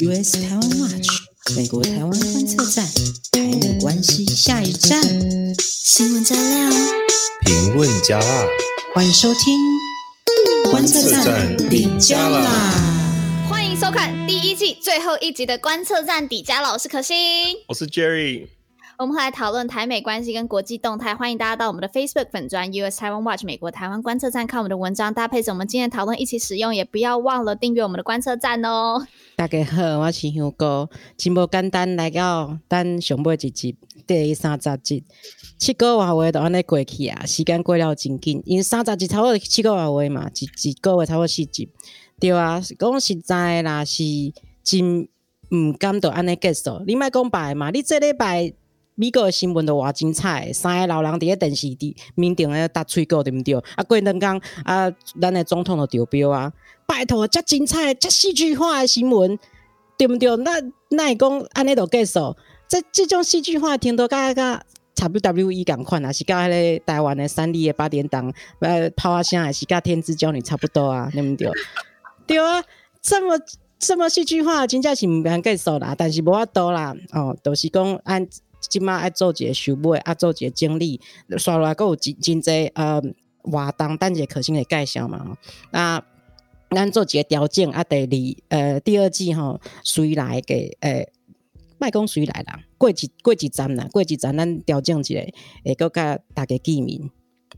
US 台湾 Watch 美国台湾观测站，台美关系下一站，新闻加料，评论加辣，欢迎收听观测站底加啦！欢迎收看第一季最后一集的观测站底加啦，我是可心，我是 Jerry。我们会来讨论台美关系跟国际动态，欢迎大家到我们的 Facebook 粉专 US Taiwan Watch 美国台湾观测站看我们的文章，搭配着我们今天讨论一起使用，也不要忘了订阅我们的观测站哦。大家好，我是香菇，真无简单来到等上尾一集第三十集，七个月话都安尼过去啊，时间过了真紧，因为三十集差不多七个月话嘛，一一个月差不多四集，对啊，讲实在啦，是真唔甘就安尼结束，你莫讲白嘛，你这礼拜。美国的新闻都偌精彩，三个老人伫个电视里面顶咧打喙鼓，对毋对？啊，过两工啊，咱的总统都丢标啊！拜托，遮精彩、遮戏剧化的新闻，对毋对？那那会讲安尼都结束？这这种戏剧化听到甲甲 WWE 共款啊，是甲迄个台湾的三立的八点档呃炮啊声，也是甲天之骄女差不多啊，对毋对？对啊，这么这么戏剧化，真正是毋免结束啦，但是无法度啦，哦，都、是讲按。即马爱做一个收尾，爱做一个整理，刷落来阁有真真济呃活动，等一个可心的介绍嘛。那咱做一个调整啊，第二呃第二季吼，谁来嘅诶，莫讲谁来啦，过一过一站啦，过一站咱调整一下，会阁甲大家见面。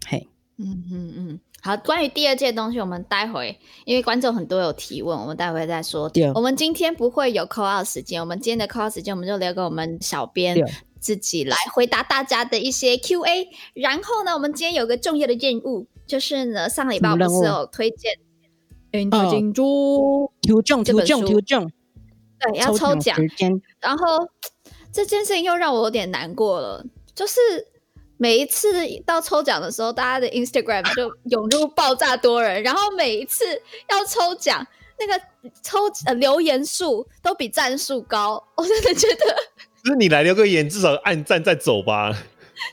嘿，嗯嗯嗯，好，关于第二季的东西，我们待会因为观众很多有提问，我们待会再说。我们今天不会有 call 时间，我们今天的 call 时间，我们就留给我们小编。自己来回答大家的一些 Q&A，然后呢，我们今天有个重要的任务，就是呢，上个礼拜我们是有推荐《金珠》抽奖，抽奖，抽奖，对，要抽奖。然后这件事情又让我有点难过了，就是每一次到抽奖的时候，大家的 Instagram 就 涌入爆炸多人，然后每一次要抽奖，那个抽呃留言数都比赞数高，我真的觉得。就是你来留个言，至少按赞再走吧，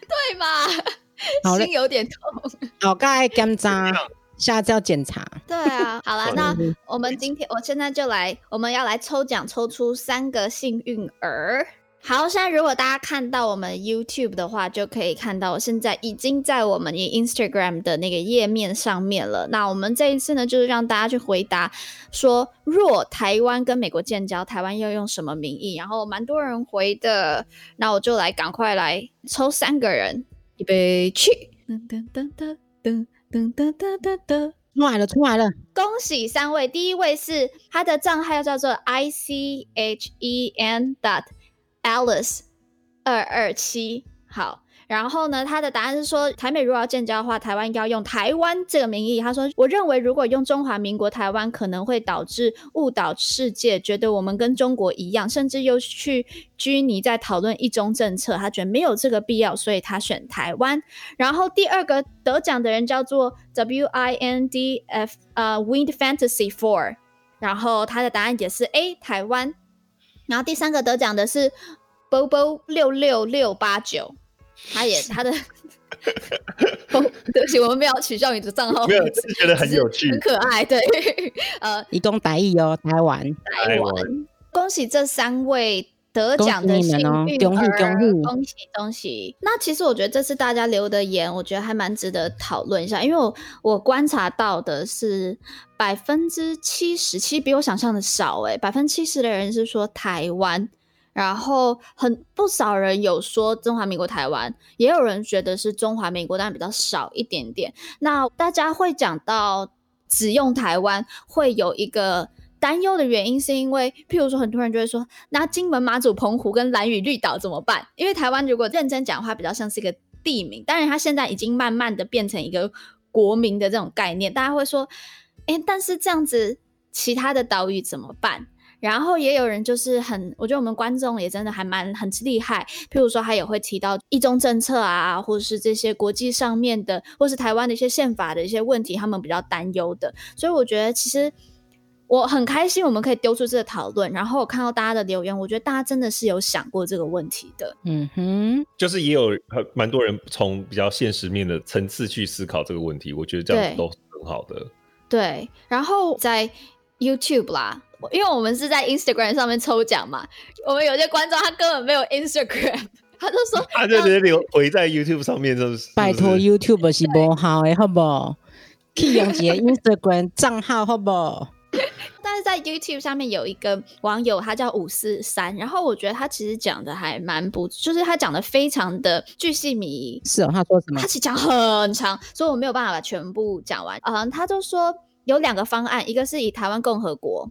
对嘛？心有点痛。好，该爱检查，下次要检查。对啊，好了，那我们今天，我现在就来，我们要来抽奖，抽出三个幸运儿。好，现在如果大家看到我们 YouTube 的话，就可以看到我现在已经在我们 Instagram 的那个页面上面了。那我们这一次呢，就是让大家去回答说，若台湾跟美国建交，台湾要用什么名义？然后蛮多人回的，那我就来赶快来抽三个人，预备去！噔噔噔噔噔噔噔噔噔噔，出来了，出来了！恭喜三位，第一位是他的账号叫做 I C H E N dot。Alice 二二七好，然后呢，他的答案是说，台美如果要建交的话，台湾要用台湾这个名义。他说，我认为如果用中华民国台湾，可能会导致误导世界，觉得我们跟中国一样，甚至又去拘泥在讨论一中政策。他觉得没有这个必要，所以他选台湾。然后第二个得奖的人叫做 W I N D F 呃、uh, Wind Fantasy Four，然后他的答案也是 A 台湾。然后第三个得奖的是 Bobo 六六六八九，他也 他的，对不起，我们没有取笑你的账号，没有，觉得很有趣，很可爱，对，呃，一共百亿哦，台湾，台湾，恭喜这三位。得奖的幸运儿，恭喜恭喜恭喜！那其实我觉得这次大家留的言，我觉得还蛮值得讨论一下，因为我我观察到的是百分之七十七，比我想象的少诶，百分之七十的人是说台湾，然后很不少人有说中华民国台湾，也有人觉得是中华民国，但比较少一点点。那大家会讲到只用台湾，会有一个。担忧的原因是因为，譬如说，很多人就会说，那金门、马祖、澎湖跟兰屿绿岛怎么办？因为台湾如果认真讲的话，比较像是一个地名，当然它现在已经慢慢的变成一个国民的这种概念。大家会说，诶，但是这样子其他的岛屿怎么办？然后也有人就是很，我觉得我们观众也真的还蛮很厉害。譬如说，他也会提到一中政策啊，或者是这些国际上面的，或是台湾的一些宪法的一些问题，他们比较担忧的。所以我觉得其实。我很开心，我们可以丢出这个讨论，然后我看到大家的留言，我觉得大家真的是有想过这个问题的。嗯哼，就是也有很蛮多人从比较现实面的层次去思考这个问题，我觉得这样子都很好的。对，对，然后在 YouTube 啦，因为我们是在 Instagram 上面抽奖嘛，我们有些观众他根本没有 Instagram，他就说 他就直接留回在 YouTube 上面，就是拜托 YouTube 是不好的，好不好？去用一个 Instagram 账号，好不好？在 YouTube 上面有一个网友，他叫五四三，然后我觉得他其实讲的还蛮不，就是他讲的非常的巨细靡遗。是哦，他说什么？他其实讲很长，所以我没有办法把全部讲完。嗯，他就说有两个方案，一个是以台湾共和国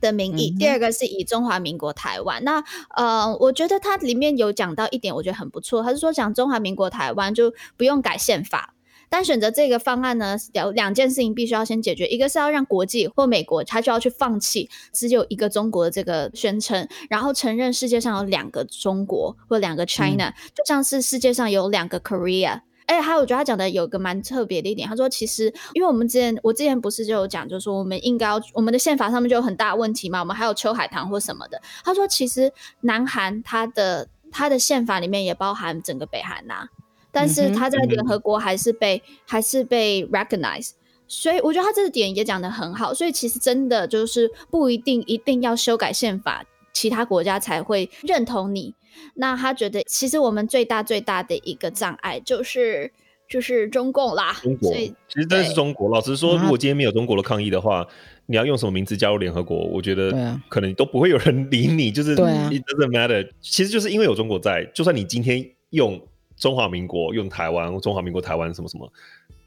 的名义，嗯、第二个是以中华民国台湾。那呃，我觉得他里面有讲到一点，我觉得很不错。他是说讲中华民国台湾就不用改宪法。但选择这个方案呢，有两件事情必须要先解决，一个是要让国际或美国，他就要去放弃只有一个中国的这个宣称，然后承认世界上有两个中国或两个 China，、嗯、就像是世界上有两个 Korea。哎，还有我觉得他讲的有一个蛮特别的一点，他说其实因为我们之前我之前不是就有讲，就是说我们应该要我们的宪法上面就有很大问题嘛，我们还有秋海棠或什么的。他说其实南韩它的它的宪法里面也包含整个北韩呐、啊。但是他在联合国还是被、嗯、还是被 recognize，所以我觉得他这个点也讲得很好。所以其实真的就是不一定一定要修改宪法，其他国家才会认同你。那他觉得其实我们最大最大的一个障碍就是就是中共啦。中国，其实真的是中国。老实说，如果今天没有中国的抗议的话，嗯、你要用什么名字加入联合国？我觉得可能都不会有人 理你。就是 it doesn't matter，其实就是因为有中国在，就算你今天用。中华民国用台湾，中华民国台湾什么什么，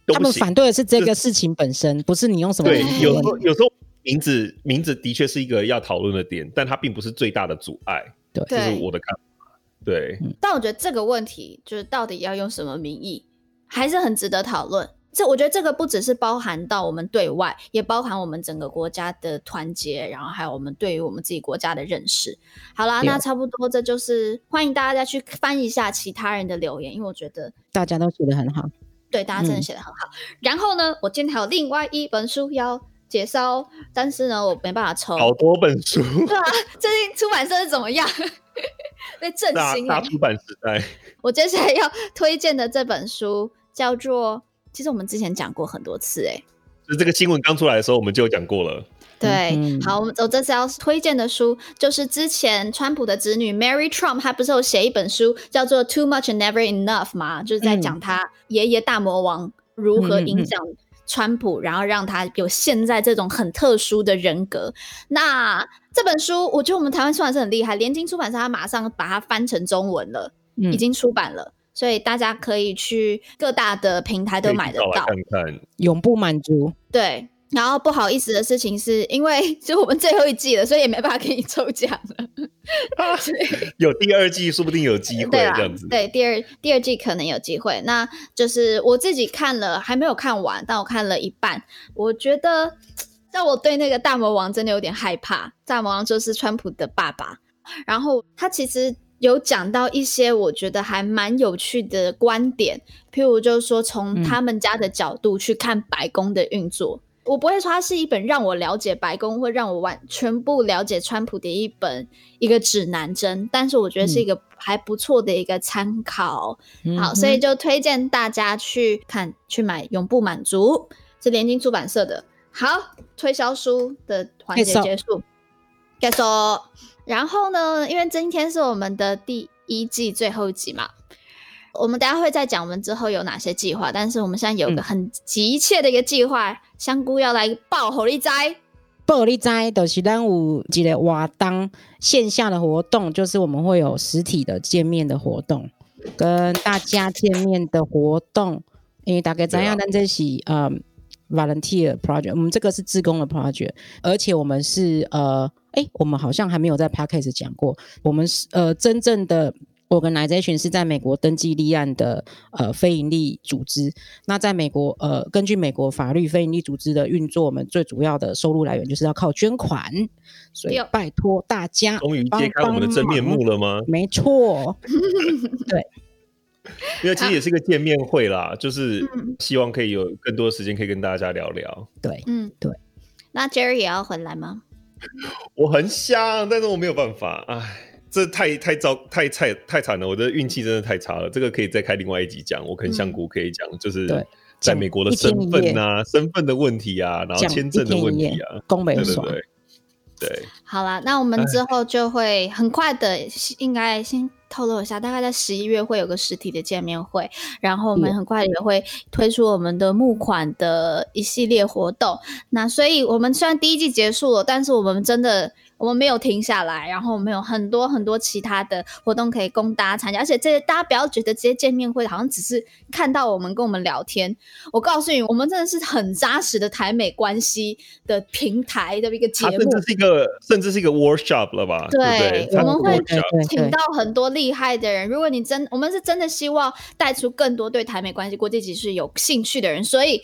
他们反对的是这个事情本身，不是你用什么。对，有时候有时候名字名字的确是一个要讨论的点，但它并不是最大的阻碍。对，这是我的看法。对，但我觉得这个问题就是到底要用什么名义，还是很值得讨论。这我觉得这个不只是包含到我们对外，也包含我们整个国家的团结，然后还有我们对于我们自己国家的认识。好啦，那差不多这就是欢迎大家再去翻一下其他人的留言，因为我觉得大家都写的很好。对，大家真的写的很好。嗯。然后呢，我今天还有另外一本书要介绍，但是呢，我没办法抽。好多本书。对啊，最近出版社是怎么样？被振兴。大出版时代。我接下来要推荐的这本书叫做。其实我们之前讲过很多次，哎，就这个新闻刚出来的时候，我们就讲过了。对，嗯、好，我们我这次要推荐的书，就是之前川普的侄女 Mary Trump，她不是有写一本书叫做《Too Much and Never Enough》嘛？就是在讲她爷爷大魔王如何影响川普，嗯、然后让他有现在这种很特殊的人格。那这本书，我觉得我们台湾出版社很厉害，联经出版社他马上把它翻成中文了，嗯、已经出版了。所以大家可以去各大的平台都买得到，看看永不满足。对，然后不好意思的事情是因为 就我们最后一季了，所以也没办法给你抽奖了。啊、有第二季，说不定有机会这样子。对，第二第二季可能有机会。那就是我自己看了，还没有看完，但我看了一半，我觉得让我对那个大魔王真的有点害怕。大魔王就是川普的爸爸，然后他其实。有讲到一些我觉得还蛮有趣的观点，譬如就是说从他们家的角度去看白宫的运作。嗯、我不会说它是一本让我了解白宫，或让我完全部了解川普的一本一个指南针，但是我觉得是一个还不错的一个参考。嗯、好，所以就推荐大家去看去买《永不满足》，是联经出版社的。好，推销书的环节结束，结束。然后呢，因为今天是我们的第一季最后一集嘛，我们等下会再讲我们之后有哪些计划。但是我们现在有个很急切的一个计划，嗯、香菇要来报给你知，报给你知，就是咱有一个活动线下的活动，就是我们会有实体的见面的活动，跟大家见面的活动。因为大概怎样？咱这是呃 volunteer project，我们这个是自工的 project，而且我们是呃。哎，我们好像还没有在 Podcast 讲过，我们是呃真正的 organization 是在美国登记立案的呃非营利组织。那在美国呃，根据美国法律，非营利组织的运作，我们最主要的收入来源就是要靠捐款。所以拜托大家，终于揭开我们的真面目了吗？没错，对，因为其实也是一个见面会啦，就是希望可以有更多的时间可以跟大家聊聊。对，嗯，对。那 Jerry 也要回来吗？我很想，但是我没有办法。哎，这太太糟，太太太惨了。我的运气真的太差了。这个可以再开另外一集讲。我跟香菇可以讲，就是在美国的身份啊，身份的问题啊，然后签证的问题啊，东北对对对。对，好啦，那我们之后就会很快的，应该先透露一下，大概在十一月会有个实体的见面会，然后我们很快也会推出我们的募款的一系列活动。那所以，我们虽然第一季结束了，但是我们真的。我们没有停下来，然后我们有很多很多其他的活动可以供大家参加，而且这些大家不要觉得这些见面会好像只是看到我们跟我们聊天。我告诉你，我们真的是很扎实的台美关系的平台的一个节目，甚至是一个甚至是一个 workshop 了吧？对，对我们会请到很多厉害的人。如果你真，我们是真的希望带出更多对台美关系国际局势有兴趣的人，所以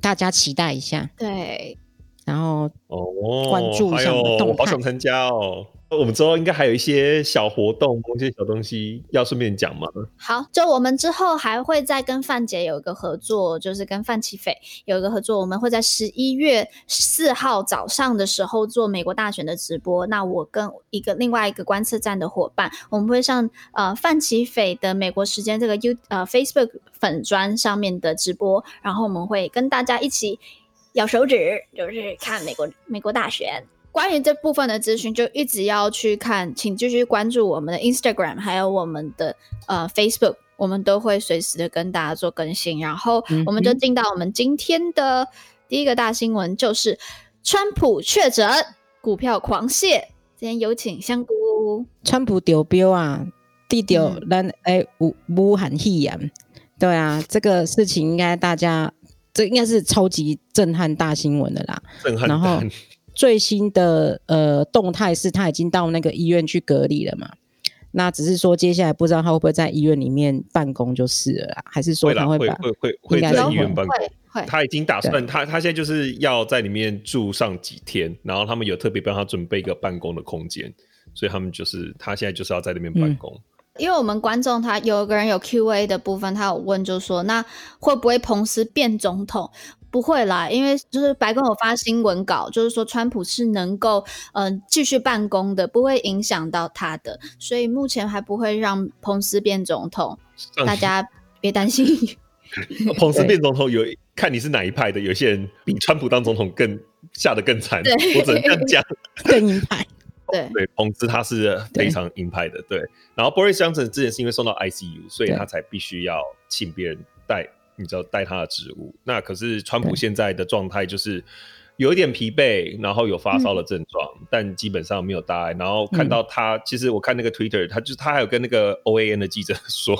大家期待一下。对。然后哦，关注一下我们动态，哦哎、好想参加哦！我们之后应该还有一些小活动，一些小东西要顺便讲嘛。好，就我们之后还会再跟范姐有一个合作，就是跟范奇斐有一个合作，我们会在十一月四号早上的时候做美国大选的直播。那我跟一个另外一个观测站的伙伴，我们会上呃范奇斐的美国时间这个 U 呃 Facebook 粉砖上面的直播，然后我们会跟大家一起。咬手指就是看美国美国大选，关于这部分的资讯就一直要去看，请继续关注我们的 Instagram，还有我们的呃 Facebook，我们都会随时的跟大家做更新。然后我们就进到我们今天的第一个大新闻，就是川普确诊，股票狂泻。今天有请香菇。川普丢标啊，地丢咱哎武武汉肺炎，对啊，这个事情应该大家。这应该是超级震撼大新闻的啦。震撼。然后最新的呃动态是他已经到那个医院去隔离了嘛？那只是说接下来不知道他会不会在医院里面办公就是了啦，还是说他会会会会会在医院办公？会会。他已经打算他他现在就是要在里面住上几天，然后他们有特别帮他准备一个办公的空间，所以他们就是他现在就是要在那边办公。嗯因为我们观众他有个人有 Q&A 的部分，他有问，就说那会不会彭斯变总统？不会啦，因为就是白宫有发新闻稿，就是说川普是能够嗯继续办公的，不会影响到他的，所以目前还不会让彭斯变总统，大家别担心。彭斯变总统有看你是哪一派的，有些人比川普当总统更下得更惨，我只能这样讲，更鹰派。对，对，彭斯他是非常鹰派的，对。对然后 Boris Johnson 之前是因为送到 ICU，所以他才必须要请别人带，你知道带他的职务。那可是川普现在的状态就是有一点疲惫，然后有发烧的症状，嗯、但基本上没有大碍。然后看到他，嗯、其实我看那个 Twitter，他就他还有跟那个 OAN 的记者 说，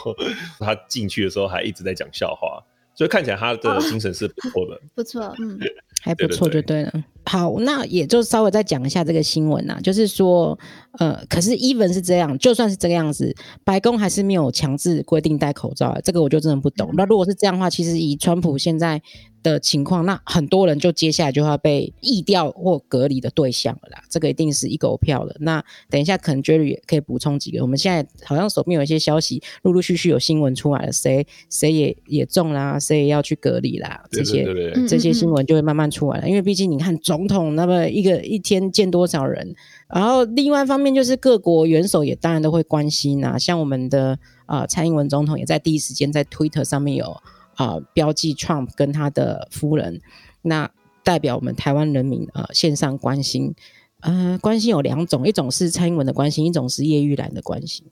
他进去的时候还一直在讲笑话，所以看起来他的精神是不错的，哦、不错，嗯，还不错就对了。好，那也就稍微再讲一下这个新闻呐，就是说，呃，可是 even 是这样，就算是这个样子，白宫还是没有强制规定戴口罩，这个我就真的不懂。那如果是这样的话，其实以川普现在的情况，那很多人就接下来就要被疫调或隔离的对象了啦，这个一定是一狗票了。那等一下可能 Jerry 也可以补充几个，我们现在好像手边有一些消息，陆陆续续有新闻出来了，谁谁也也中啦，谁也要去隔离啦，这些对对对对这些新闻就会慢慢出来了。因为毕竟你看总统那么一个一天见多少人，然后另外一方面就是各国元首也当然都会关心呐，像我们的啊、蔡英文总统也在第一时间在 Twitter 上面有。啊、标记 Trump 跟他的夫人，那代表我们台湾人民啊、呃，线上关心，呃，关心有两种，一种是蔡英文的关心，一种是叶玉兰的关心。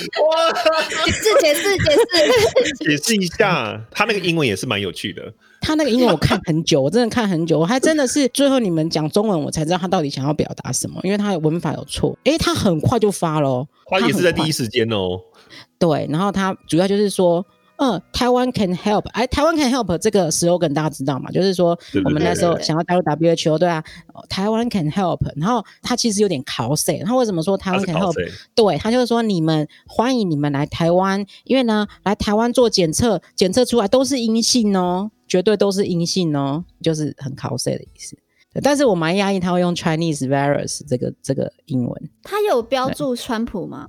哇，解释解释解释 解释一下，他那个英文也是蛮有趣的。他那个英文我看很久，我真的看很久，我还真的是最后你们讲中文，我才知道他到底想要表达什么，因为他的文法有错。哎，他很快就发了，他也是在第一时间哦。对，然后他主要就是说。嗯，台湾 can help，哎，台湾 can help 这个 slogan 大家知道吗？就是说我们那时候想要加入 WHO，对啊，台湾 can help。然后他其实有点考 C，然后为什么说台湾 can help？对，他就是说你们欢迎你们来台湾，因为呢来台湾做检测，检测出来都是阴性哦，绝对都是阴性哦，就是很 c o s 的意思。但是我蛮讶异他会用 Chinese virus 这个这个英文。他有标注川普吗？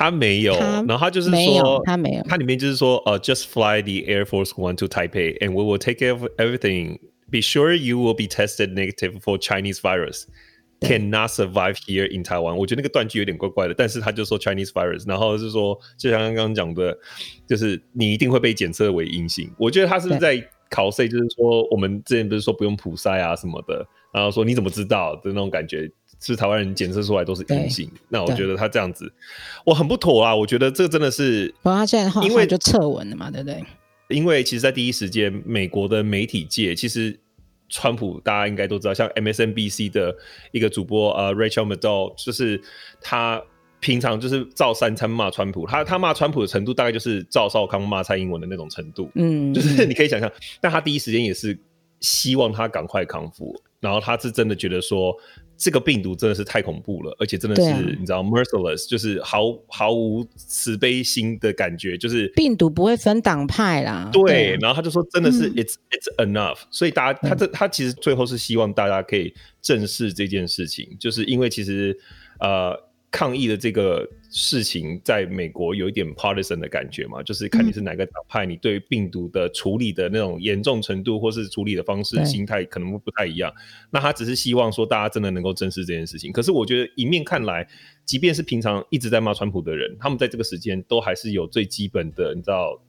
他没有，然后他就是说，他没有，他里面就是说，呃、uh,，just fly the Air Force One to Taipei, and we will take care of everything. Be sure you will be tested negative for Chinese virus. Cannot survive here in Taiwan. 我觉得那个断句有点怪怪的，但是他就说 Chinese virus，然后是说，就像刚刚讲的，就是你一定会被检测为阴性。我觉得他是不是在考 C，就是说我们之前不是说不用普筛啊什么的。然后说你怎么知道的那种感觉，是台湾人检测出来都是阴性。那我觉得他这样子，我很不妥啊！我觉得这个真的是，他现在因为就撤文了嘛，对不对？因为其实，在第一时间，美国的媒体界其实，川普大家应该都知道，像 MSNBC 的一个主播呃 Rachel Maddow，就是他平常就是照三餐骂川普，他他骂川普的程度大概就是赵少康骂蔡英文的那种程度，嗯，就是你可以想象，但他第一时间也是希望他赶快康复，然后他是真的觉得说。这个病毒真的是太恐怖了，而且真的是、啊、你知道，merciless，就是毫毫无慈悲心的感觉，就是病毒不会分党派啦。对，对然后他就说，真的是 it's、嗯、it's enough，所以大家他这他其实最后是希望大家可以正视这件事情，就是因为其实呃。抗议的这个事情，在美国有一点 partisan 的感觉嘛，就是看你是哪个党派，你对病毒的处理的那种严重程度，或是处理的方式、心态可能不太一样。那他只是希望说，大家真的能够正视这件事情。可是我觉得，一面看来，即便是平常一直在骂川普的人，他们在这个时间都还是有最基本的，你知道。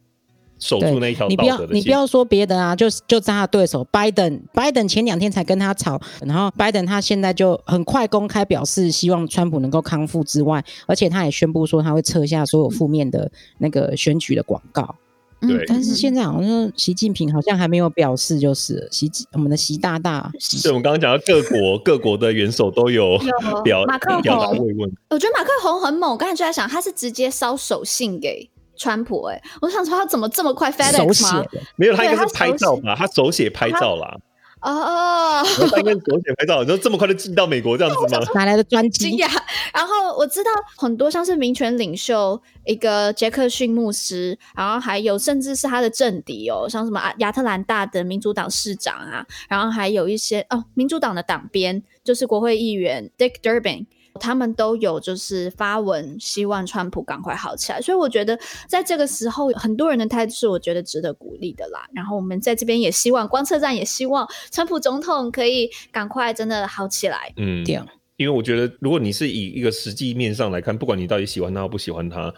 守住那一条道德的线。你不要，你不要说别的啊，就就在他对手拜登，拜登前两天才跟他吵，然后拜登他现在就很快公开表示希望川普能够康复之外，而且他也宣布说他会撤下所有负面的那个选举的广告。对、嗯，但是现在好像习近平好像还没有表示，就是习我们的习大大，是我们刚刚讲到各国各国的元首都有表马克表达慰问。我觉得马克宏很猛，我刚才就在想，他是直接烧手信给。川普哎、欸，我想说他怎么这么快 FedEx 手写没有，他应该是拍照吧？他手写拍照啦。哦，他应该手写拍照，你说这么快就进到美国这样子吗？哪来的专机呀？然后我知道很多像是民权领袖一个杰克逊牧师，然后还有甚至是他的政敌哦，像什么亚特兰大的民主党市长啊，然后还有一些哦，民主党的党鞭就是国会议员 Dick Durbin。他们都有就是发文，希望川普赶快好起来，所以我觉得在这个时候，很多人的态度是我觉得值得鼓励的啦。然后我们在这边也希望观测站也希望川普总统可以赶快真的好起来。嗯，这样，因为我觉得如果你是以一个实际面上来看，不管你到底喜欢他或不喜欢他，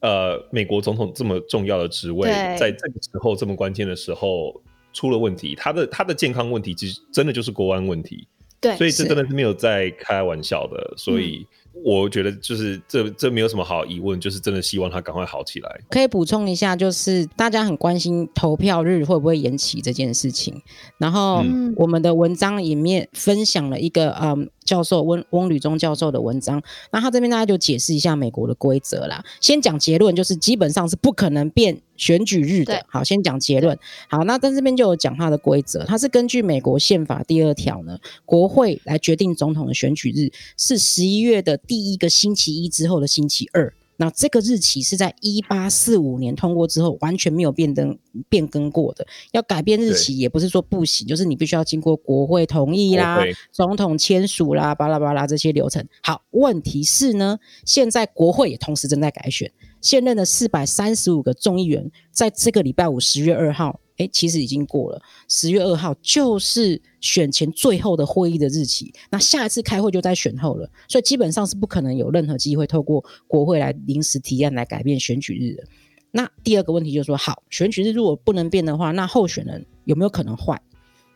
呃，美国总统这么重要的职位，在这个时候这么关键的时候出了问题，他的他的健康问题其实真的就是国安问题。对，所以这真的是没有在开玩笑的，所以我觉得就是这这没有什么好疑问，就是真的希望他赶快好起来。可以补充一下，就是大家很关心投票日会不会延期这件事情，然后我们的文章里面分享了一个嗯。教授翁翁履中教授的文章，那他这边大家就解释一下美国的规则啦。先讲结论，就是基本上是不可能变选举日的。好，先讲结论。好，那在这边就有讲它的规则，它是根据美国宪法第二条呢，国会来决定总统的选举日是十一月的第一个星期一之后的星期二。那这个日期是在一八四五年通过之后，完全没有变更变更过的。要改变日期也不是说不行，就是你必须要经过国会同意啦，总统签署啦，巴拉巴拉这些流程。好，问题是呢，现在国会也同时正在改选，现任的四百三十五个众议员在这个礼拜五十月二号。哎，其实已经过了十月二号，就是选前最后的会议的日期。那下一次开会就在选后了，所以基本上是不可能有任何机会透过国会来临时提案来改变选举日的。那第二个问题就是说，好，选举日如果不能变的话，那候选人有没有可能换？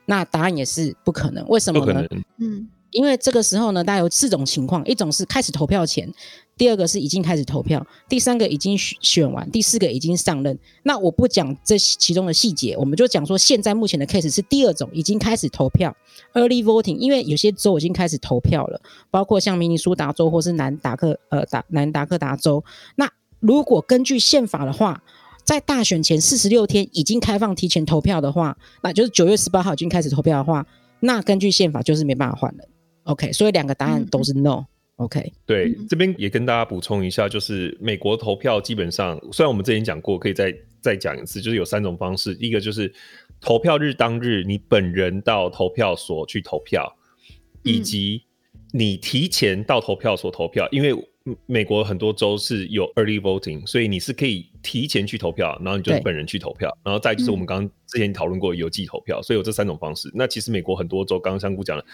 那答案也是不可能。为什么呢？嗯。因为这个时候呢，大概有四种情况：一种是开始投票前，第二个是已经开始投票，第三个已经选选完，第四个已经上任。那我不讲这其中的细节，我们就讲说现在目前的 case 是第二种，已经开始投票 （early voting）。因为有些州已经开始投票了，包括像明尼苏达州或是南达克呃达南达科达州。那如果根据宪法的话，在大选前四十六天已经开放提前投票的话，那就是九月十八号已经开始投票的话，那根据宪法就是没办法换了。OK，所以两个答案都是 No。OK，对，这边也跟大家补充一下，就是美国投票基本上，虽然我们之前讲过，可以再再讲一次，就是有三种方式。一个就是投票日当日，你本人到投票所去投票，以及你提前到投票所投票，因为美国很多州是有 early voting，所以你是可以提前去投票，然后你就是本人去投票，然后再就是我们刚刚之前讨论过邮寄投票，所以有这三种方式。那其实美国很多州，刚刚香菇讲了。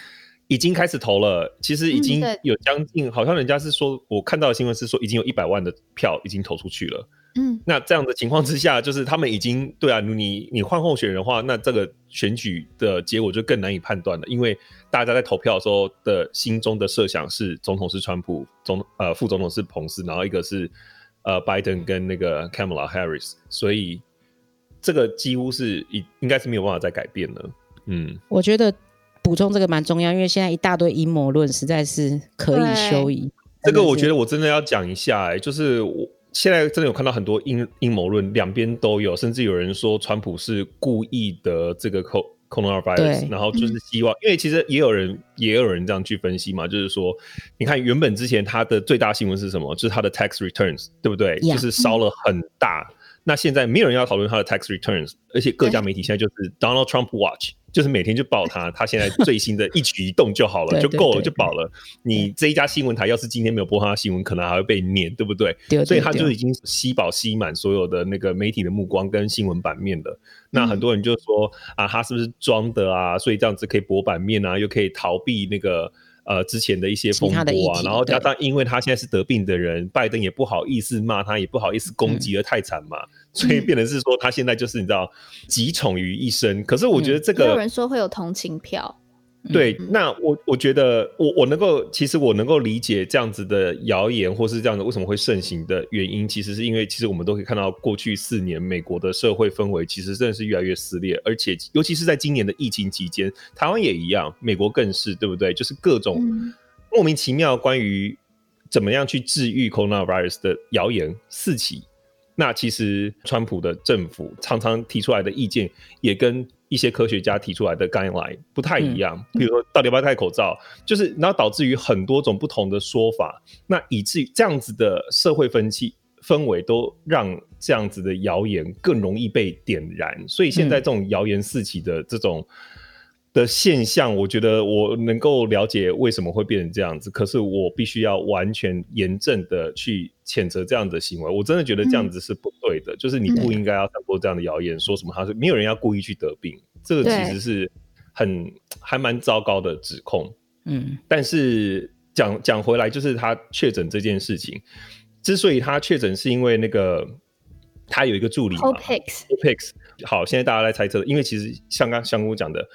已经开始投了，其实已经有将近，嗯、好像人家是说，我看到的新闻是说，已经有一百万的票已经投出去了。嗯，那这样的情况之下，就是他们已经对啊，你你换候选人的话，那这个选举的结果就更难以判断了，因为大家在投票的时候的心中的设想是总统是川普，总呃副总统是彭斯，然后一个是呃拜登跟那个 Kamala Harris，所以这个几乎是应应该是没有办法再改变了。嗯，我觉得补充这个蛮重要，因为现在一大堆阴谋论实在是可以休矣。这个我觉得我真的要讲一下、就是我。现在真的有看到很多阴阴谋论，两边都有，甚至有人说川普是故意的这个 coronavirus，然后就是希望，因为其实也有人也有人这样去分析嘛，就是说，你看原本之前他的最大新闻是什么？就是他的 tax returns，对不对？Yeah. 就是烧了很大。那现在没有人要讨论他的 tax returns，而且各家媒体现在就是 Donald Trump Watch。就是每天就报他，他现在最新的一举一动就好了，就够了，就饱了。你这一家新闻台要是今天没有播他的新闻，可能还会被撵，对不对？所以他就已经吸饱吸满所有的那个媒体的目光跟新闻版面了。那很多人就说啊，他是不是装的啊？所以这样子可以博版面啊，又可以逃避那个。呃，之前的一些风波啊，然后加上因为他现在是得病的人，拜登也不好意思骂他，也不好意思攻击的太惨嘛，嗯，所以变成是说他现在就是你知道集宠于一身。可是我觉得这个，嗯，有人说会有同情票。对，那我我觉得我我能够，其实我能够理解这样子的谣言，或是这样子为什么会盛行的原因，其实是因为其实我们都可以看到，过去四年美国的社会氛围其实真的是越来越撕裂，而且尤其是在今年的疫情期间，台湾也一样，美国更是，对不对？就是各种莫名其妙关于怎么样去治愈 coronavirus 的谣言四起。那其实川普的政府常常提出来的意见也跟一些科学家提出来的 guideline 不太一样，比如说到底要不要戴口罩，就是然后导致于很多种不同的说法，那以至于这样子的社会分歧氛围都让这样子的谣言更容易被点燃，所以现在这种谣言四起的这种。的现象，我觉得我能够了解为什么会变成这样子，可是我必须要完全严正的去谴责这样的行为。我真的觉得这样子是不对的，嗯、就是你不应该要散播这样的谣言，说什么他是没有人要故意去得病，这个其实是很还蛮糟糕的指控。嗯，但是讲讲回来，就是他确诊这件事情，之所以他确诊，是因为那个他有一个助理嘛，Hopex，好，现在大家来猜测，因为其实像刚香菇讲的。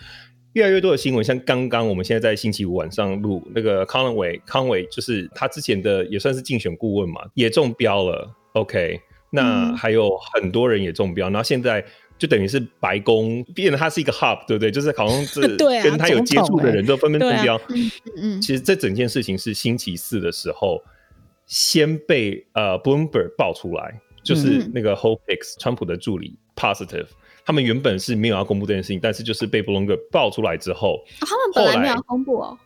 越来越多的新闻，像刚刚我们现在在星期五晚上录那个康伟，康伟就是他之前的也算是竞选顾问嘛，也中标了。OK，那还有很多人也中标，然后现在就等于是白宫变得它是一个 hub，对不对？就是好像是 跟他有接触的人都纷纷中标。嗯嗯，其实这整件事情是星期四的时候先被呃 Bloomberg 爆出来，就是那个 Hope Hicks 川普的助理 positive。他们原本是没有要公布这件事情，但是就是被 Bloomberg 爆出来之后，哦，他们本来没有公布哦，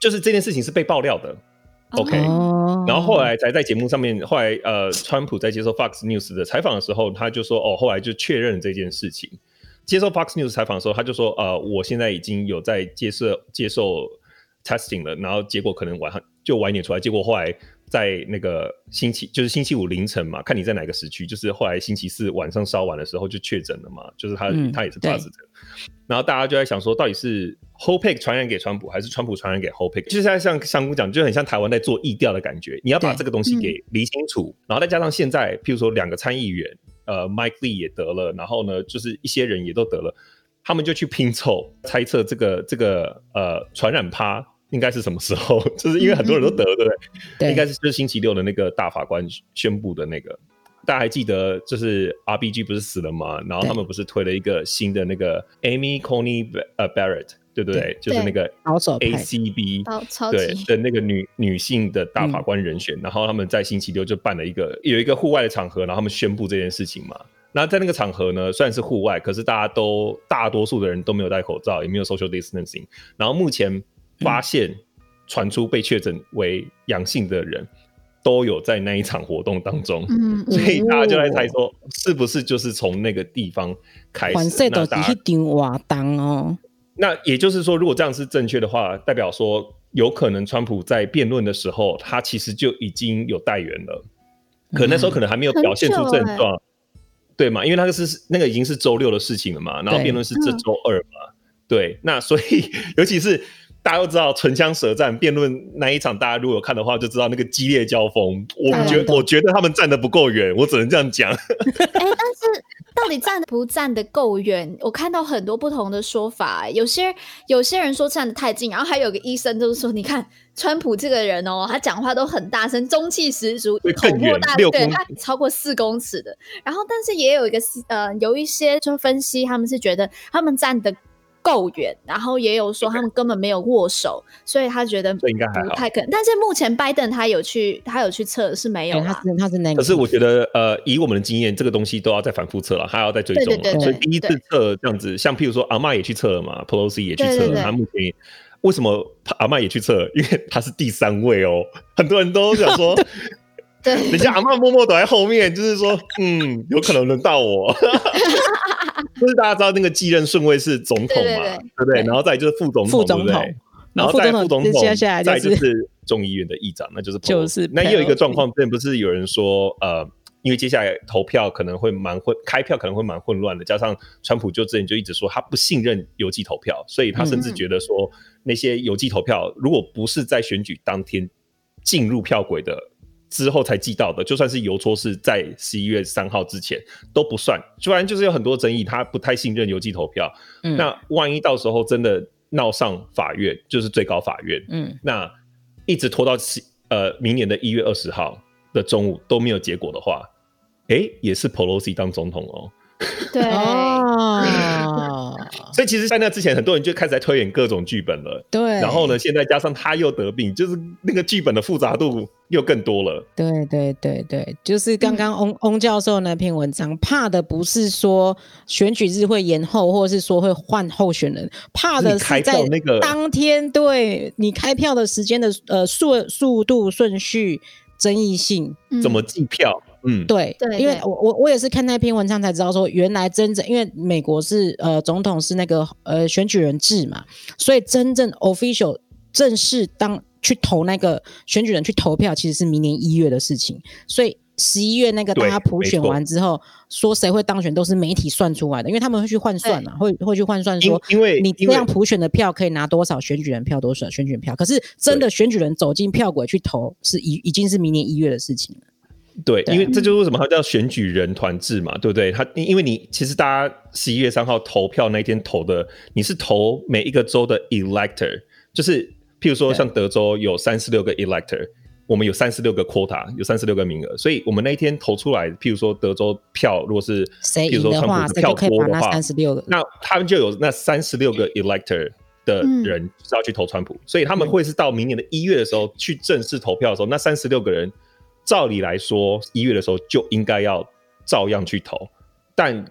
就是这件事情是被爆料的。OK，哦，然后后来才在节目上面，后来呃，川普在接受 Fox News 的采访的时候，他就说哦，后来就确认这件事情。接受 Fox News 采访的时候，他就说呃，我现在已经有在接受接受 testing 了，然后结果可能晚上就晚一点出来，结果后来。在那个星期，就是星期五凌晨嘛，看你在哪个时区，就是后来星期四晚上稍晚的时候就确诊了嘛，就是他、嗯、他也是 positive，然后大家就在想说，到底是 Hopeik 传染给川普，还是川普传染给 Hopeik？就是在像香菇讲，就很像台湾在做疫调的感觉，你要把这个东西给理清楚，嗯、然后再加上现在，譬如说两个参议员，呃，Mike Lee 也得了，然后呢，就是一些人也都得了，他们就去拼凑猜测这个这个呃传染趴。应该是什么时候？就是因为很多人都得了，对不对？对，应该是就是星期六的那个大法官宣布的那个。大家还记得，就是 RBG 不是死了吗？然后他们不是推了一个新的那个 Amy Coney Barrett，对不对，对？就是那个 ACB 对的那个女女性的大法官人选，嗯。然后他们在星期六就办了一个有一个户外的场合，然后他们宣布这件事情嘛。那在那个场合呢，虽然是户外，可是大家都大多数的人都没有戴口罩，也没有 social distancing。然后目前。发现传出被确诊为阳性的人，都有在那一场活动当中，嗯，所以大家就在猜说，是不是就是从那个地方开始？那大家哦。那也就是说，如果这样是正确的话，代表说有可能川普在辩论的时候，他其实就已经有带原了，可那时候可能还没有表现出症状，欸，对嘛？因为那个是那个已经是周六的事情了嘛，然后辩论是这周二嘛，對，对，那所以 尤其是。大家都知道唇枪舌战辩论那一场，大家如果有看的话，就知道那个激烈交锋。我觉我觉得他们站得不够远，我只能这样讲。哎、欸，但是到底站不站得够远？我看到很多不同的说法。有些有些人说站得太近，然后还有个医生就是说，你看川普这个人哦，他讲话都很大声，中气十足，口沫大，对，他超过四公尺的。然后，但是也有一个呃，有一些就分析，他们是觉得他们站得。够远，然后也有说他们根本没有握手所以他觉得应该不太可能。但是目前拜登他有去，他有去测是没有、欸，他是他是那个。可是我觉得，呃，以我们的经验，这个东西都要再反复测了，还要再追踪。对对对。所以第一次测这样子，像譬如说阿妈也去测了嘛，Pelosi 也去测了，他目前为什么阿妈也去测？因为他是第三位哦，很多人都想说，对，等一下阿嬷默默躲在后面，就是说，嗯，有可能轮到我。就是大家知道那个继任顺位是总统嘛，对，对，对，对不对？然后再就是副总统，副总统，对不对？然后再副总统，接下来再就是众议院的议长，那就是就是。那也有一个状况，之前不是有人说，呃，因为接下来投票可能会蛮混，开票可能会蛮混乱的，加上川普就之前就一直说他不信任邮寄投票，所以他甚至觉得说那些邮寄投票如果不是在选举当天进入票轨的。之后才寄到的，就算是邮戳是在十一月三号之前都不算。虽然就是有很多争议，他不太信任邮寄投票。嗯，那万一到时候真的闹上法院，就是最高法院，嗯，那一直拖到呃明年的一月二十号的中午都没有结果的话，哎，也是 Pelosi 当总统哦。对哦，所以其实，在那之前，很多人就开始在推演各种剧本了。对，然后呢，现在加上他又得病，就是那个剧本的复杂度又更多了。对对对对，就是刚刚 翁翁教授那篇文章，怕的不是说选举日会延后，或者是说会换候选人，怕的是在那个当天对你开票的时间的呃速速度顺序争议性，怎么计票？嗯，对，对，因为我我我也是看那篇文章才知道说，原来真正因为美国是呃总统是那个呃选举人制嘛，所以真正 official 正式当去投那个选举人去投票，其实是明年一月的事情。所以十一月那个大家普选完之后，说谁会当选都是媒体算出来的，因为他们会去换算嘛，会会去换算说，因为你这样普选的票可以拿多少选举人票，多少选举人票。可是真的选举人走进票轨去投，是已已经是明年一月的事情了。对，因为这就是为什么它叫选举人团制嘛，对不对？他因为你其实大家十一月三号投票那一天投的，你是投每一个州的 elector，就是譬如说像德州有三十六个 elector，我们有三十六个 quota，有三十六个名额，所以我们那一天投出来，譬如说德州票如果是譬如说川普的票多的话，那他们就有那三十六个 elector 的人是要去投川普，嗯，所以他们会是到明年的一月的时候去正式投票的时候，那三十六个人。照理来说，一月的时候就应该要照样去投，但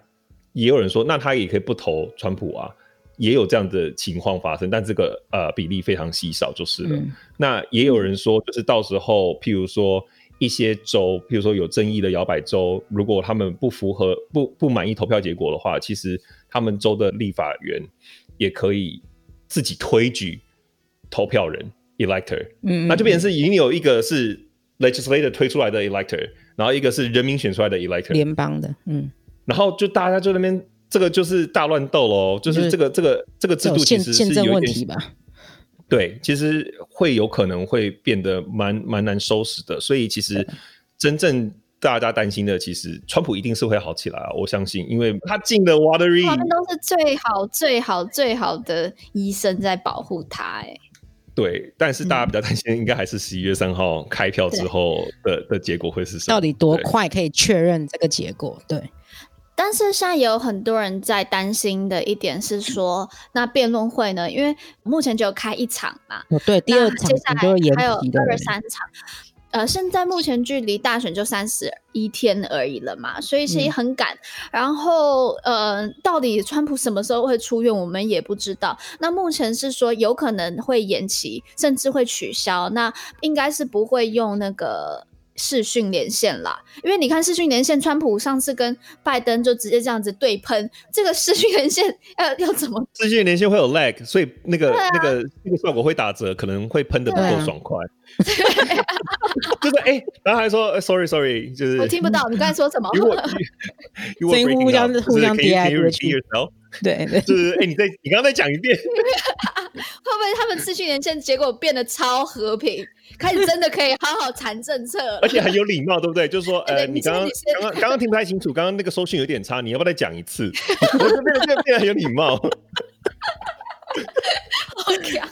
也有人说，那他也可以不投川普啊，也有这样的情况发生，但这个呃比例非常稀少就是了。嗯。那也有人说，就是到时候，譬如说一些州，譬如说有争议的摇摆州，如果他们不符合、不不满意投票结果的话，其实他们州的立法员也可以自己推举投票人 elector，嗯，那就变成是已经有一个是。Legislator 推出来的 elector，然后一个是人民选出来的 elector，联邦的，嗯，然后就大家就那边这个就是大乱斗喽，就是这个这个这个制度其实是有一点，对，其实会有可能会变得蛮蛮难收拾的，所以其实真正大家担心的，其实川普一定是会好起来啊，我相信，因为他进了 Walter Reed，他们都是最好最好最好的医生在保护他，哎。对，但是大家比较担心，应该还是十一月三号开票之后的的结果会是什么？到底多快可以确认这个结果？对。但是现在也有很多人在担心的一点是说，那辩论会呢？因为目前只有开一场嘛。哦，对，第二场接下来还有二三场。呃，现在目前距离大选就三十一天而已了嘛，所以是很赶。嗯。然后，呃，到底川普什么时候会出院，我们也不知道。那目前是说有可能会延期，甚至会取消。那应该是不会用那个。视讯连线啦，因为你看视讯连线，川普上次跟拜登就直接这样子对喷，这个视讯连线 要要怎么？视讯连线会有 lag，所以那个、啊、那个那个效果会打折，可能会喷的不够爽快。啊、就是哎、欸，然后还说、欸、sorry sorry，就是我听不到 你刚才说什么。所以互相互相 DI 对对，就是哎、欸，你再你刚刚再讲一遍。不会他们持续连线，结果变得超和平，开始真的可以好好谈政策，而且很有礼貌，对不对？就是说，呃，你刚刚刚刚刚刚听不太清楚，刚刚那个收讯有点差，你要不要再讲一次？我就变得变得变得很有礼貌。好强！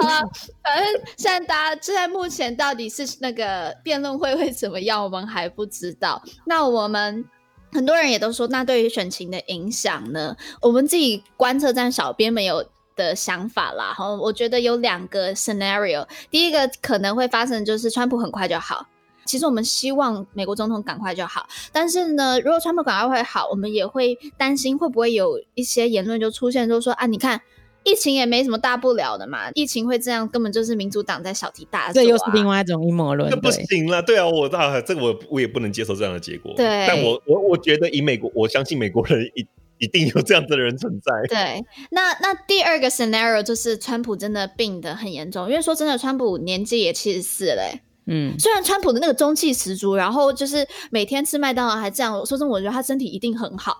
好啊，反正现在大家现在目前到底是那个辩论会会怎么样，我们还不知道。那我们。很多人也都说，那对于选情的影响呢？我们自己观测站小编们有的想法啦。哈，我觉得有两个 scenario。第一个可能会发生就是川普很快就好。其实我们希望美国总统赶快就好，但是呢，如果川普赶快会好，我们也会担心会不会有一些言论就出现，就是说啊，你看。疫情也没什么大不了的嘛，疫情会这样，根本就是民主党在小题大做、啊。这又是另外一种阴谋论，这不行了。对啊，我啊，这个我我也不能接受这样的结果。对，但我我我觉得以美国，我相信美国人一一定有这样子的人存在。对，那那第二个 scenario 就是川普真的病得很严重，因为说真的，川普年纪也七十四嘞。嗯，虽然川普的那个中气十足，然后就是每天吃麦当劳还这样，说真的，我觉得他身体一定很好，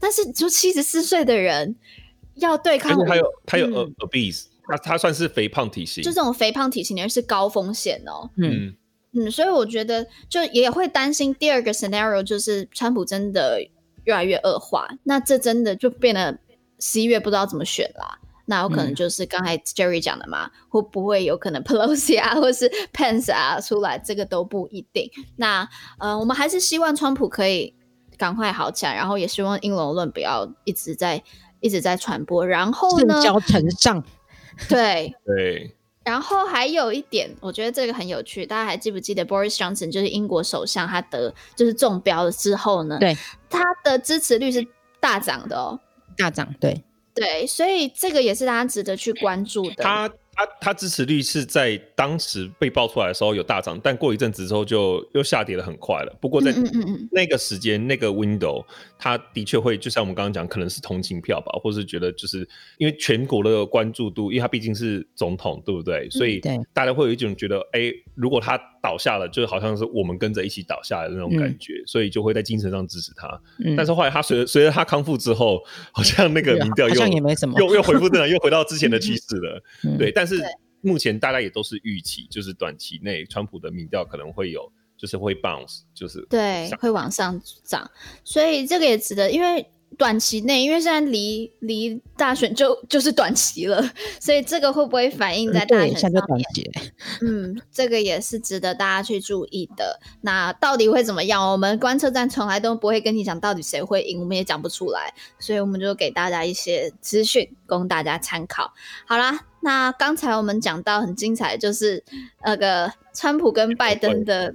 但是就七十四岁的人。要对抗，他有他有 obese，他他算是肥胖体型，就这种肥胖体型的人是高风险哦。嗯嗯，所以我觉得就也会担心第二个 scenario，就是川普真的越来越恶化，那这真的就变得十一月不知道怎么选啦。那有可能就是刚才 Jerry 讲的嘛，嗯、会不会有可能 Pelosi 啊，或是 Pence 啊出来，这个都不一定。那呃，我们还是希望川普可以赶快好起来，然后也希望阴谋论不要一直在。一直在传播，然后呢？教成上，对 对。然后还有一点，我觉得这个很有趣，大家还记不记得 Boris Johnson 就是英国首相，他得就是中标了之后呢？对，他的支持率是大涨的哦，大涨，对对，所以这个也是大家值得去关注的。他他他支持率是在当时被爆出来的时候有大涨，但过一阵子之后就又下跌的很快了。不过在那个时间、嗯嗯嗯、那个 window，他的确会就像我们刚刚讲，可能是同情票吧，或是觉得就是因为全国的关注度，因为他毕竟是总统，对不对？所以大家会有一种觉得，哎、欸，如果他倒下了，就好像是我们跟着一起倒下的那种感觉，嗯、所以就会在精神上支持他。嗯、但是后来他随着随着他康复之后，好像那个民调又也没什么，又又恢复正常，又回到之前的趋势了。嗯、对，但是目前大家也都是预期，就是短期内川普的民调可能会有，就是会 bounce，就是对，会往上涨，所以这个也值得，因为短期内，因为现在离离大选就就是短期了，所以这个会不会反映在大选上面？嗯，这个也是值得大家去注意的。那到底会怎么样？我们观测站从来都不会跟你讲到底谁会赢，我们也讲不出来，所以我们就给大家一些资讯供大家参考。好啦。那刚才我们讲到很精彩，就是那个川普跟拜登的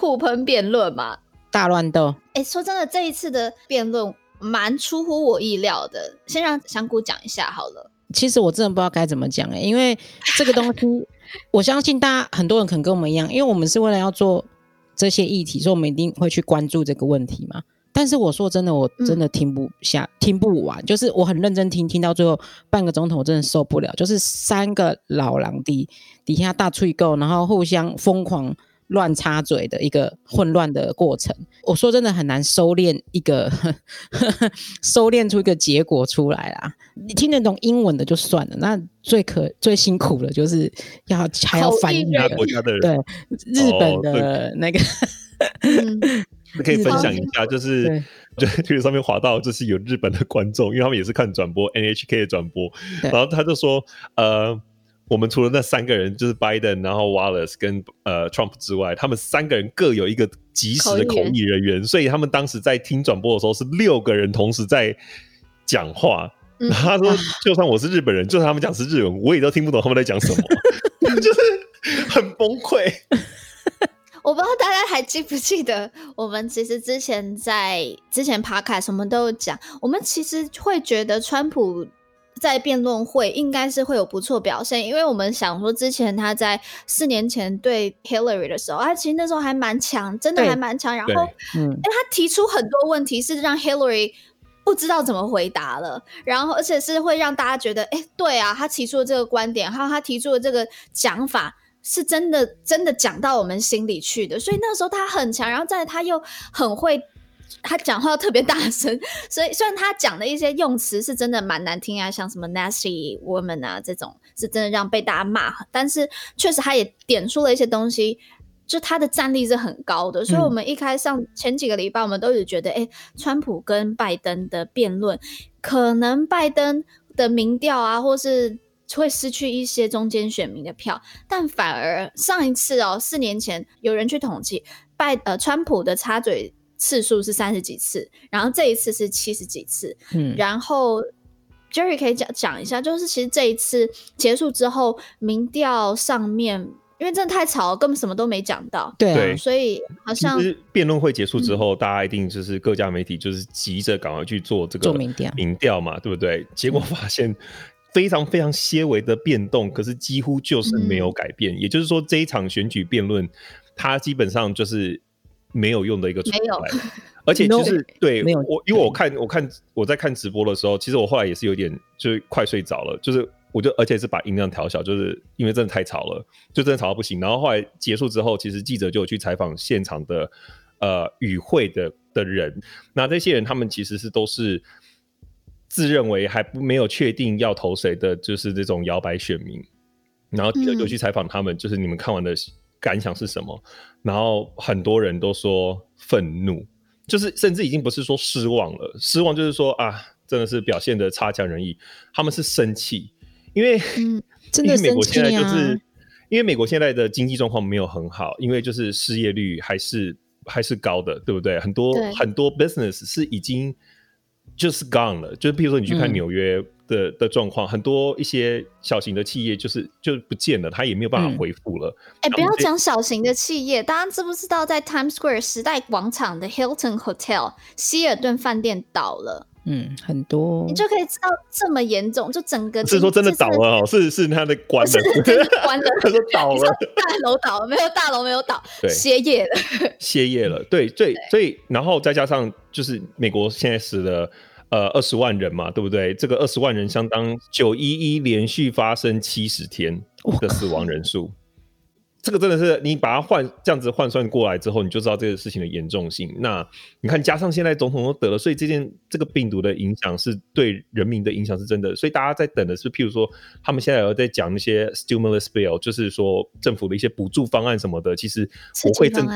互喷辩论嘛，大乱斗。哎、欸，说真的，这一次的辩论蛮出乎我意料的。先让香菇讲一下好了。其实我真的不知道该怎么讲哎、欸，因为这个东西，我相信大家很多人可能跟我们一样，因为我们是为了要做这些议题，所以我们一定会去关注这个问题嘛。但是我说真的，我真的听不下，嗯、听不完。就是我很认真听，听到最后半个钟头，我真的受不了。就是三个老狼底底下大吹够，然后互相疯狂乱插嘴的一个混乱的过程。我说真的很难收敛一个呵呵，收敛出一个结果出来啦。你听得懂英文的就算了，那最可最辛苦的就是要还要翻译其他国家的人，对日本的那个。哦 可以分享一下，就是 就推特上面滑到，就是有日本的观众，因为他们也是看转播 NHK 的转播，然后他就说，呃，我们除了那三个人，就是 Biden，然后 Wallace 跟呃 Trump 之外，他们三个人各有一个即时的口译人员，所以他们当时在听转播的时候是六个人同时在讲话。他说，就算我是日本人，就算他们讲是日文，我也都听不懂他们在讲什么，就是很崩溃。我不知道大家还记不记得，我们其实之前在之前 podcast 我们都有讲，我们其实会觉得川普在辩论会应该是会有不错表现，因为我们想说之前他在四年前对 Hillary 的时候，他其实那时候还蛮强，真的还蛮强。然后，嗯，因为他提出很多问题是让 Hillary 不知道怎么回答了，然后而且是会让大家觉得，哎，对啊，他提出的这个观点，还有他提出的这个讲法。是真的，真的讲到我们心里去的，所以那个时候他很强，然后再他又很会他讲话特别大声，所以虽然他讲的一些用词是真的蛮难听啊，像什么 nasty woman 啊这种，是真的让被大家骂，但是确实他也点出了一些东西，就他的战力是很高的。所以我们一开上前几个礼拜，我们都有觉得，哎、嗯，川普跟拜登的辩论，可能拜登的民调啊，或是会失去一些中间选民的票，但反而上一次哦，四年前有人去统计拜呃川普的插嘴次数是三十几次，然后这一次是七十几次。嗯，然后 Jerry 可以讲讲一下，就是其实这一次结束之后，民调上面因为真的太吵了，根本什么都没讲到。对，所以好像辩论会结束之后，嗯、大家一定就是各家媒体就是急着赶快去做这个民调，民调嘛，对不对？结果发现非常非常些微的变动，可是几乎就是没有改变。嗯、也就是说，这一场选举辩论，它基本上就是。没有用的一个出来，而且就是 no, 对我，因为我看我看我在看直播的时候，其实我后来也是有点就是快睡着了，就是我就而且是把音量调小，就是因为真的太吵了，就真的吵到不行。然后后来结束之后，其实记者就有去采访现场的呃与会的的人，那这些人他们其实是都是自认为还不没有确定要投谁的，就是这种摇摆选民。然后记者就去采访他们，嗯、就是你们看完的感想是什么？然后很多人都说愤怒，就是甚至已经不是说失望了，失望就是说啊，真的是表现的差强人意。他们是生气，因为、嗯、真的、啊、因为美国现在就是因为美国现在的经济状况没有很好，因为就是失业率还是还是高的，对不对？很多很多 business 是已经就是 gone 了，就是比如说你去看纽约。嗯的的状况，很多一些小型的企业就是就不见了，它也没有办法恢复了。哎、嗯欸，不要讲小型的企业，大家知不知道在 Times Square 时代广场的 Hilton Hotel 希尔顿饭店倒了？嗯，很多，你就可以知道这么严重，就整个是说真的倒了哦，是是他的关了，是真的关了，他说倒了，大楼倒了，没有大楼没有倒，对，歇业了，歇业了，对，所以所以然后再加上就是美国现在死了。呃，二十万人嘛，对不对？这个二十万人相当九一一连续发生七十天的死亡人数，这个真的是你把它换这样子换算过来之后，你就知道这个事情的严重性。那你看，加上现在总统都得了，所以这件这个病毒的影响是对人民的影响是真的。所以大家在等的是，譬如说，他们现在有在讲那些 stimulus bill，就是说政府的一些补助方案什么的。其实我会正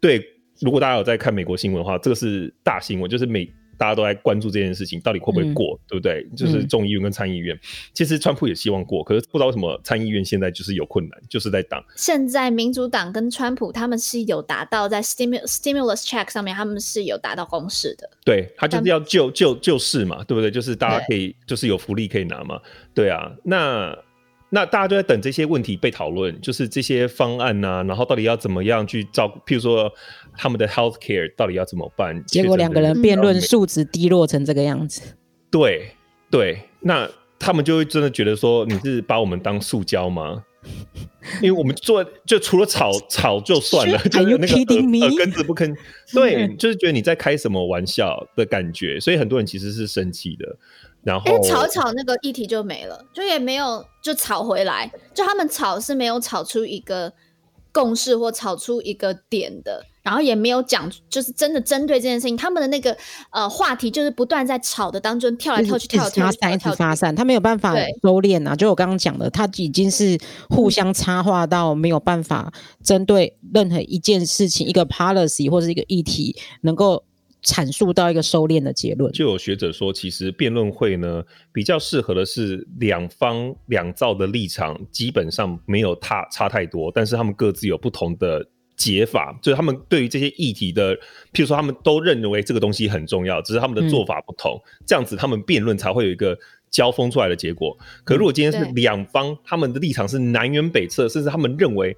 对，如果大家有在看美国新闻的话，这个是大新闻，就是美。大家都在关注这件事情，到底会不会过，嗯、对不对？就是众议院跟参议院，嗯、其实川普也希望过，可是不知道为什么参议院现在就是有困难，就是在挡。现在民主党跟川普他们是有达到在 stimulus stimulus check 上面，他们是有达到共识的。对，他就是要救救救市嘛，对不对？就是大家可以就是有福利可以拿嘛，对啊，那。那大家都在等这些问题被讨论，就是这些方案啊，然后到底要怎么样去照顾，譬如说他们的 health care 到底要怎么办？结果两个人辩论数值低落成这个样子。对对，那他们就会真的觉得说你是把我们当塑胶吗？因为我们做就除了吵 吵就算了，就是那个耳根子不吭。对，就是觉得你在开什么玩笑的感觉，所以很多人其实是生气的。然后，吵吵那个议题就没了，就也没有就吵回来，就他们吵是没有吵出一个共识或吵出一个点的，然后也没有讲，就是真的针对这件事情，他们的那个呃话题就是不断在吵的当中跳来跳去，跳来跳去，发散，一直发散，他没有办法收敛啊。就我刚刚讲的，他已经是互相插话到没有办法针对任何一件事情、一个 policy 或者一个议题能够。阐述到一个收敛的结论，就有学者说，其实辩论会呢比较适合的是两方两造的立场基本上没有差差太多，但是他们各自有不同的解法，就是他们对于这些议题的，譬如说他们都认为这个东西很重要，只是他们的做法不同，嗯、这样子他们辩论才会有一个交锋出来的结果。可如果今天是两方他们的立场是南辕北辙，甚至他们认为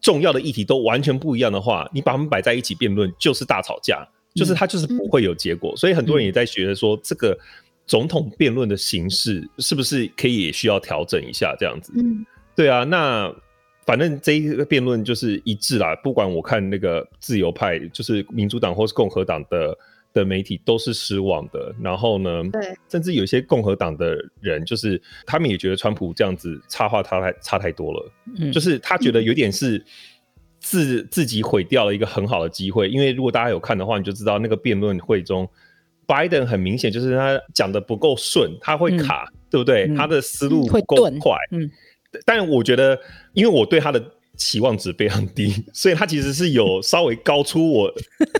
重要的议题都完全不一样的话，你把他们摆在一起辩论就是大吵架。就是他就是不会有结果，嗯、所以很多人也在觉得说，这个总统辩论的形式是不是可以也需要调整一下这样子？嗯，对啊，那反正这一个辩论就是一致啦。不管我看那个自由派，就是民主党或是共和党的的媒体都是失望的。然后呢，对，甚至有些共和党的人，就是他们也觉得川普这样子插话他太差太多了。嗯，就是他觉得有点是。自自己毁掉了一个很好的机会。因为如果大家有看的话，你就知道那个辩论会中，拜登很明显就是他讲的不够顺，他会卡，嗯、对不对？嗯、他的思路不够快。嗯，但我觉得，因为我对他的。期望值非常低，所以他其实是有稍微高出我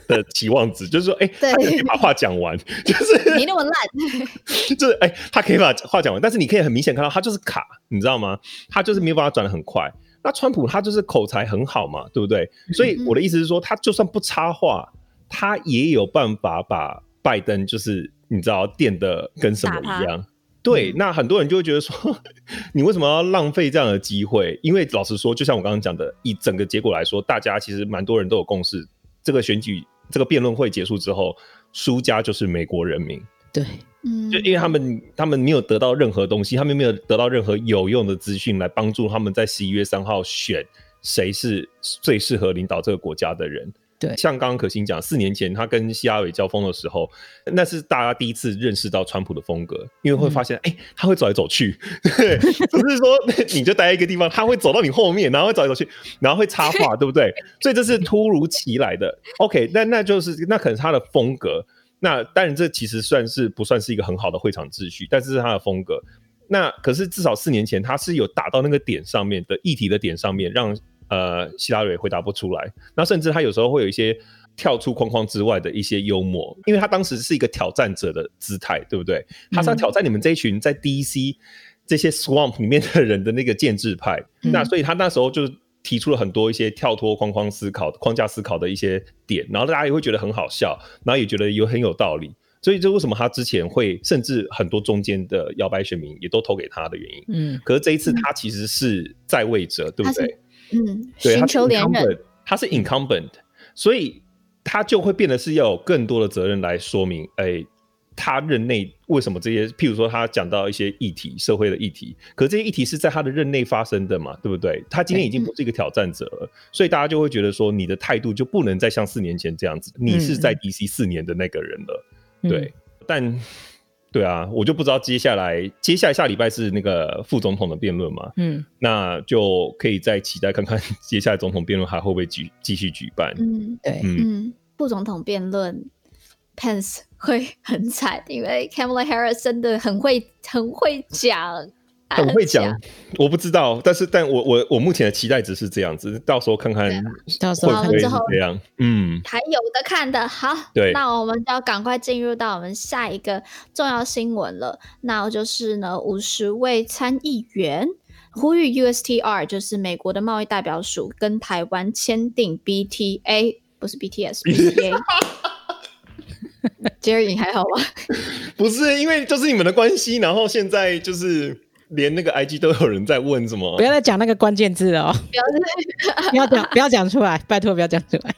的期望值，就是说，哎、欸，他可以把话讲完，就是没那么烂，就是哎、欸，他可以把话讲完，但是你可以很明显看到他就是卡，你知道吗？他就是没有办法转的很快。那川普他就是口才很好嘛，对不对？所以我的意思是说，他就算不插话，他也有办法把拜登就是你知道电的跟什么一样。对，那很多人就会觉得说，你为什么要浪费这样的机会？因为老实说，就像我刚刚讲的，以整个结果来说，大家其实蛮多人都有共识，这个选举、这个辩论会结束之后，输家就是美国人民。对，嗯，就因为他们他们没有得到任何东西，他们没有得到任何有用的资讯来帮助他们在十一月三号选谁是最适合领导这个国家的人。对，像刚刚可心讲，四年前他跟希拉蕊交锋的时候，那是大家第一次认识到川普的风格，因为会发现，哎、嗯欸，他会走来走去，对，不是说 你就待在一个地方，他会走到你后面，然后会走来走去，然后会插话，对不对？所以这是突如其来的。OK，那那就是那可能是他的风格。那当然，这其实算是不算是一个很好的会场秩序，但是是他的风格。那可是至少四年前，他是有打到那个点上面的议题的点上面，让。呃，希拉蕊回答不出来，那甚至他有时候会有一些跳出框框之外的一些幽默，因为他当时是一个挑战者的姿态，对不对？他是要挑战你们这一群在 DC 这些 Swamp 里面的人的那个建制派，嗯、那所以他那时候就提出了很多一些跳脱框框思考、框架思考的一些点，然后大家也会觉得很好笑，然后也觉得有很有道理，所以这为什么他之前会甚至很多中间的摇摆选民也都投给他的原因。嗯，可是这一次他其实是在位者，对不对？嗯，寻求连任，他是 incumbent，所以他就会变得是要有更多的责任来说明，哎、欸，他任内为什么这些，譬如说他讲到一些议题，社会的议题，可这些议题是在他的任内发生的嘛，对不对？他今天已经不是一个挑战者了，嗯、所以大家就会觉得说，你的态度就不能再像四年前这样子，你是在 DC 四年的那个人了，嗯、对，但。对啊，我就不知道接下来接下来下礼拜是那个副总统的辩论嘛？嗯，那就可以再期待看看 接下来总统辩论还会不会举继续举办？嗯，对，嗯，副总统辩论，Pence 会很惨，因为 Kamala Harris 真的很会很会讲。很会讲，我不知道，但是但我我我目前的期待值是这样子，到时候看看会不会这样，嗯，还有的看的，好，对，那我们就要赶快进入到我们下一个重要新闻了，那就是呢，五十位参议员呼吁 USTR，就是美国的贸易代表署跟台湾签订 BTA，不是 BTS，BTA。Jerry，你还好吗？不是，因为就是你们的关系，然后现在就是。连那个 IG 都有人在问什么？不要再讲那个关键字哦！不要不要讲，不要讲出来，拜托不要讲出来。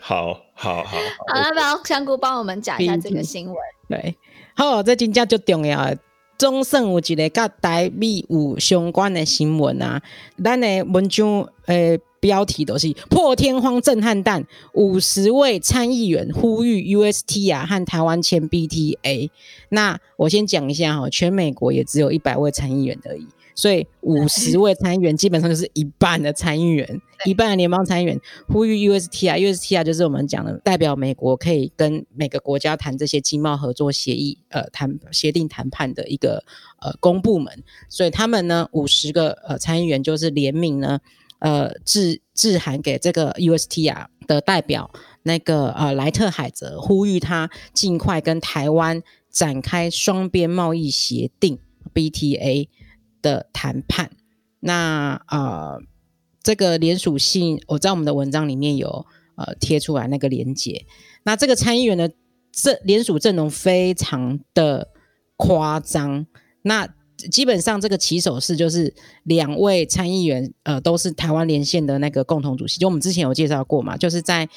好好好好，那不要香菇帮我们讲一下这个新闻。对，好，这金价就重要。总算有一个跟台币有相关的新闻啊，咱的文章诶。呃标题都是破天荒震撼弹，五十位参议员呼吁 UST 啊和台湾签 BTA。那我先讲一下哈，全美国也只有一百位参议员而已，所以五十位参议员基本上就是一半的参议员，一半的联邦参议员呼吁 USTR。USTR 就是我们讲的代表美国可以跟每个国家谈这些经贸合作协议，呃，谈协定谈判的一个呃公部门。所以他们呢，五十个呃参议员就是联名呢。呃，致致函给这个 USTR 的代表，那个呃莱特海泽，呼吁他尽快跟台湾展开双边贸易协定 BTA 的谈判。那呃，这个联署信我在我们的文章里面有呃贴出来那个连接。那这个参议员的这联署阵容非常的夸张。那基本上这个起手式就是两位参议员，呃，都是台湾连线的那个共同主席。就我们之前有介绍过嘛，就是在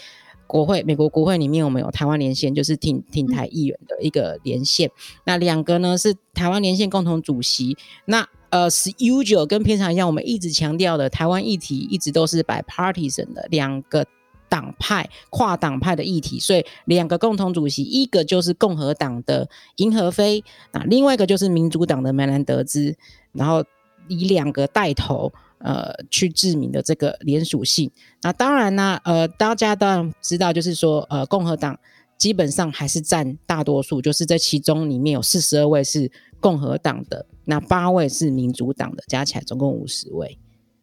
国会美国国会里面，我们有台湾连线，就是挺挺台议员的一个连线。那两个呢是台湾连线共同主席。那呃，是 usual 跟平常一样，我们一直强调的台湾议题一直都是 bipartisan 的两个。党派跨党派的议题，所以两个共同主席，一个就是共和党的银河飞，啊，另外一个就是民主党的梅兰德兹，然后以两个带头，呃去致命的这个连属性。那当然呢，呃，大家当然知道，就是说，呃，共和党基本上还是占大多数，就是这其中里面有四十二位是共和党的，那八位是民主党的，加起来总共五十位。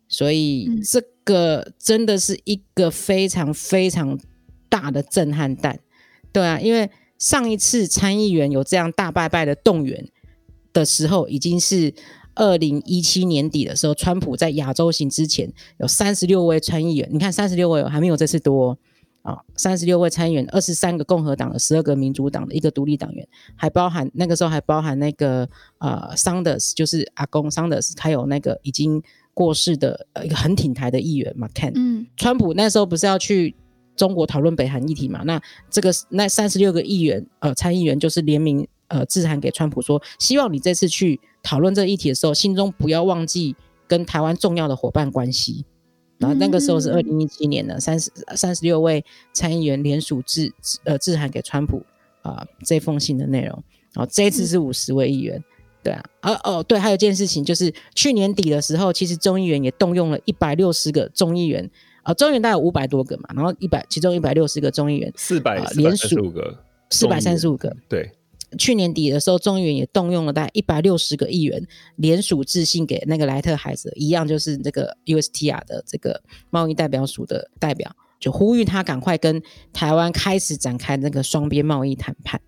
所以这个真的是一个非常非常大的震撼弹，对啊，因为上一次参议员有这样大拜拜的动员的时候，已经是二零一七年底的时候，川普在亚洲行之前有三十六位参议员，你看三十六位还没有这次多啊，三十六位参议员，二十三个共和党的，十二个民主党的，一个独立党员，还包含那个时候还包含那个呃，Sanders，，就是阿公 Sanders，，还有那个已经。过世的呃一个很挺台的议员嘛，Ken，嗯，川普那时候不是要去中国讨论北韩议题嘛？那这个那三十六个议员呃参议员就是联名呃致函给川普说，希望你这次去讨论这个议题的时候，心中不要忘记跟台湾重要的伙伴关系。然后那个时候是二零一七年的三十三十六位参议员联署致呃致函给川普啊、呃、这封信的内容。然后这一次是五十位议员。嗯对啊，哦哦，对，还有一件事情就是去年底的时候，其实众议员也动用了一百六十个众议员，啊、呃，众议员大概有五百多个嘛，然后一百，其中一百六十个众议员，四百连署五个，四百三十五个，对，去年底的时候，众议员也动用了大概一百六十个议员联署致信给那个莱特海泽，一样就是这个 USTR 的这个贸易代表署的代表，就呼吁他赶快跟台湾开始展开那个双边贸易谈判，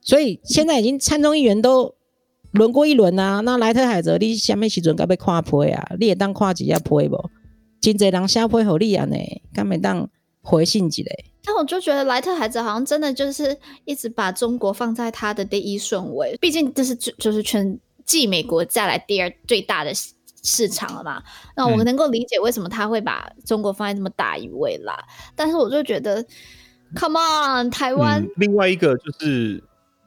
所以现在已经参众议员都。轮过一轮啊，那莱特海泽你什么时阵该被跨坡啊？你也当跨几下坡不？真侪人下坡好厉害呢，敢没当回信几嘞？但我就觉得莱特孩子好像真的就是一直把中国放在他的第一顺位，毕竟这是就是全继美国再来第二最大的市场了嘛。那我能够理解为什么他会把中国放在这么大一位啦。嗯、但是我就觉得，Come on，台湾、嗯。另外一个就是。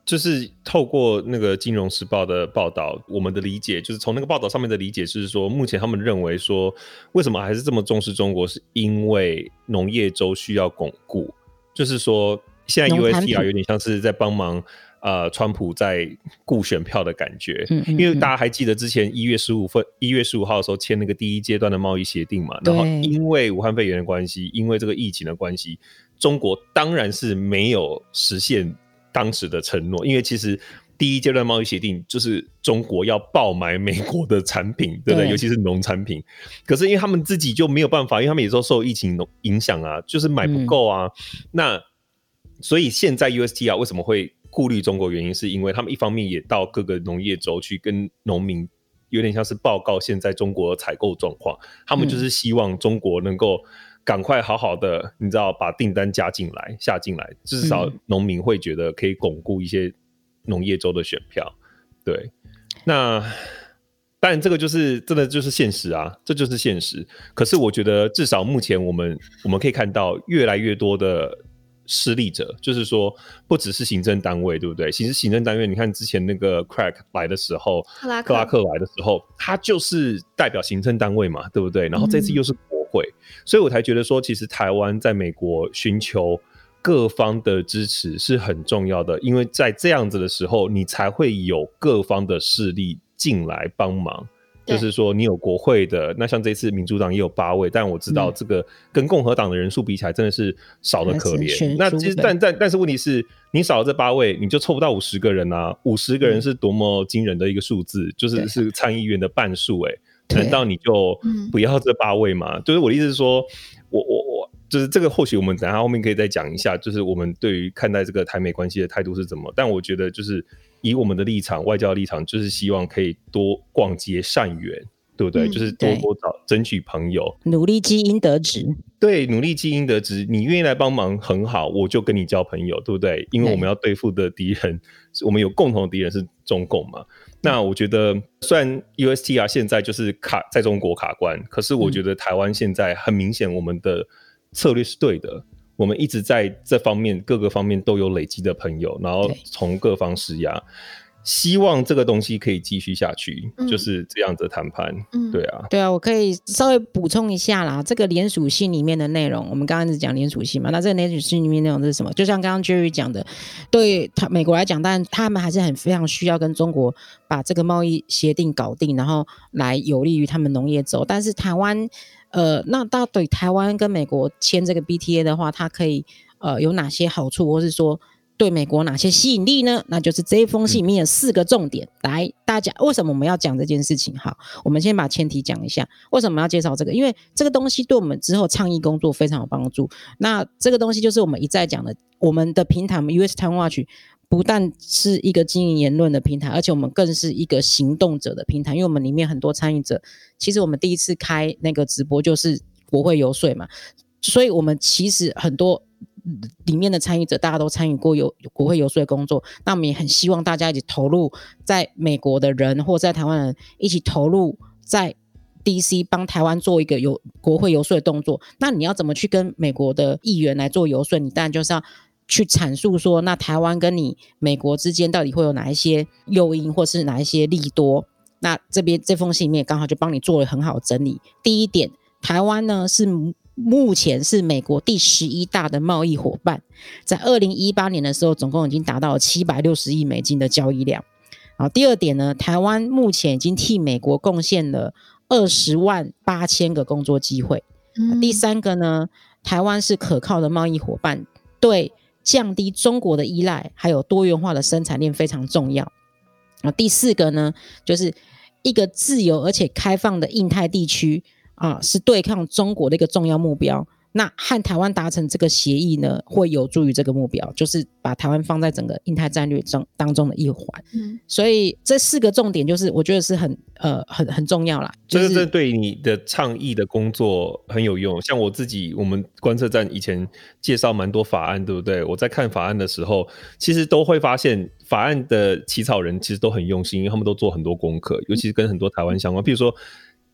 就是透过那个《金融时报》的报道，我们的理解就是从那个报道上面的理解是说，目前他们认为说，为什么还是这么重视中国，是因为农业州需要巩固。就是说，现在 USTR 有点像是在帮忙呃，川普在顾选票的感觉。嗯，因为大家还记得之前一月十五份一月十五号的时候签那个第一阶段的贸易协定嘛？然后因为武汉肺炎的关系，因为这个疫情的关系，中国当然是没有实现。当时的承诺，因为其实第一阶段贸易协定就是中国要爆买美国的产品，对不对？尤其是农产品。可是因为他们自己就没有办法，因为他们也都受疫情影响啊，就是买不够啊。嗯、那所以现在 USTR 为什么会顾虑中国？原因是因为他们一方面也到各个农业州去跟农民有点像是报告现在中国的采购状况，他们就是希望中国能够。赶快好好的，你知道，把订单加进来、下进来，至少农民会觉得可以巩固一些农业州的选票。对，那当然这个就是真的就是现实啊，这就是现实。可是我觉得，至少目前我们我们可以看到越来越多的失利者，就是说不只是行政单位，对不对？其实行政单位，你看之前那个 Crack 来的时候，克拉克，克拉克来的时候，他就是代表行政单位嘛，对不对？然后这次又是。会，所以我才觉得说，其实台湾在美国寻求各方的支持是很重要的，因为在这样子的时候，你才会有各方的势力进来帮忙。就是说，你有国会的，那像这次民主党也有八位，但我知道这个跟共和党的人数比起来，真的是少得可怜。那其实，但但但是问题是，你少了这八位，你就凑不到五十个人啊！五十个人是多么惊人的一个数字，就是是参议院的半数哎。难道你就不要这八位吗？就是我的意思是说，我我我就是这个，或许我们等下后面可以再讲一下，就是我们对于看待这个台美关系的态度是怎么。但我觉得，就是以我们的立场，外交立场，就是希望可以多广结善缘，对不对？嗯、就是多多找争取朋友，努力积阴德值。对，努力积阴德值。你愿意来帮忙很好，我就跟你交朋友，对不对？因为我们要对付的敌人，我们有共同的敌人是中共嘛。那我觉得，虽然 USTR 现在就是卡在中国卡关，可是我觉得台湾现在很明显，我们的策略是对的。嗯、我们一直在这方面各个方面都有累积的朋友，然后从各方施压。希望这个东西可以继续下去，嗯、就是这样子的谈判。嗯，对啊，对啊，我可以稍微补充一下啦。这个联署信里面的内容，我们刚刚是讲联署信嘛？那这个联署信里面内容是什么？就像刚刚 Jerry 讲的，对他美国来讲，但他们还是很非常需要跟中国把这个贸易协定搞定，然后来有利于他们农业走。但是台湾，呃，那到底台湾跟美国签这个 BTA 的话，它可以呃有哪些好处，或是说？对美国哪些吸引力呢？那就是这一封信里面有四个重点。嗯、来，大家为什么我们要讲这件事情？好，我们先把前提讲一下，为什么要介绍这个？因为这个东西对我们之后倡议工作非常有帮助。那这个东西就是我们一再讲的，我们的平台 US Taiwan Watch 不但是一个经营言论的平台，而且我们更是一个行动者的平台。因为我们里面很多参与者，其实我们第一次开那个直播就是国会游说嘛，所以我们其实很多。里面的参与者，大家都参与过有国会游说的工作，那我们也很希望大家一起投入，在美国的人或在台湾人一起投入在 DC 帮台湾做一个有国会游说的动作。那你要怎么去跟美国的议员来做游说？你当然就是要去阐述说，那台湾跟你美国之间到底会有哪一些诱因，或是哪一些利多？那这边这封信里面刚好就帮你做了很好的整理。第一点，台湾呢是。目前是美国第十一大的贸易伙伴，在二零一八年的时候，总共已经达到了七百六十亿美金的交易量。好，第二点呢，台湾目前已经替美国贡献了二十万八千个工作机会。嗯。第三个呢，台湾是可靠的贸易伙伴，对降低中国的依赖，还有多元化的生产链非常重要。啊，第四个呢，就是一个自由而且开放的印太地区。啊，是对抗中国的一个重要目标。那和台湾达成这个协议呢，会有助于这个目标，就是把台湾放在整个印太战略中当中的一环。嗯，所以这四个重点就是我觉得是很呃很很重要啦。这个这对你的倡议的工作很有用。像我自己，我们观测站以前介绍蛮多法案，对不对？我在看法案的时候，其实都会发现法案的起草人其实都很用心，因为他们都做很多功课，尤其是跟很多台湾相关，譬如说。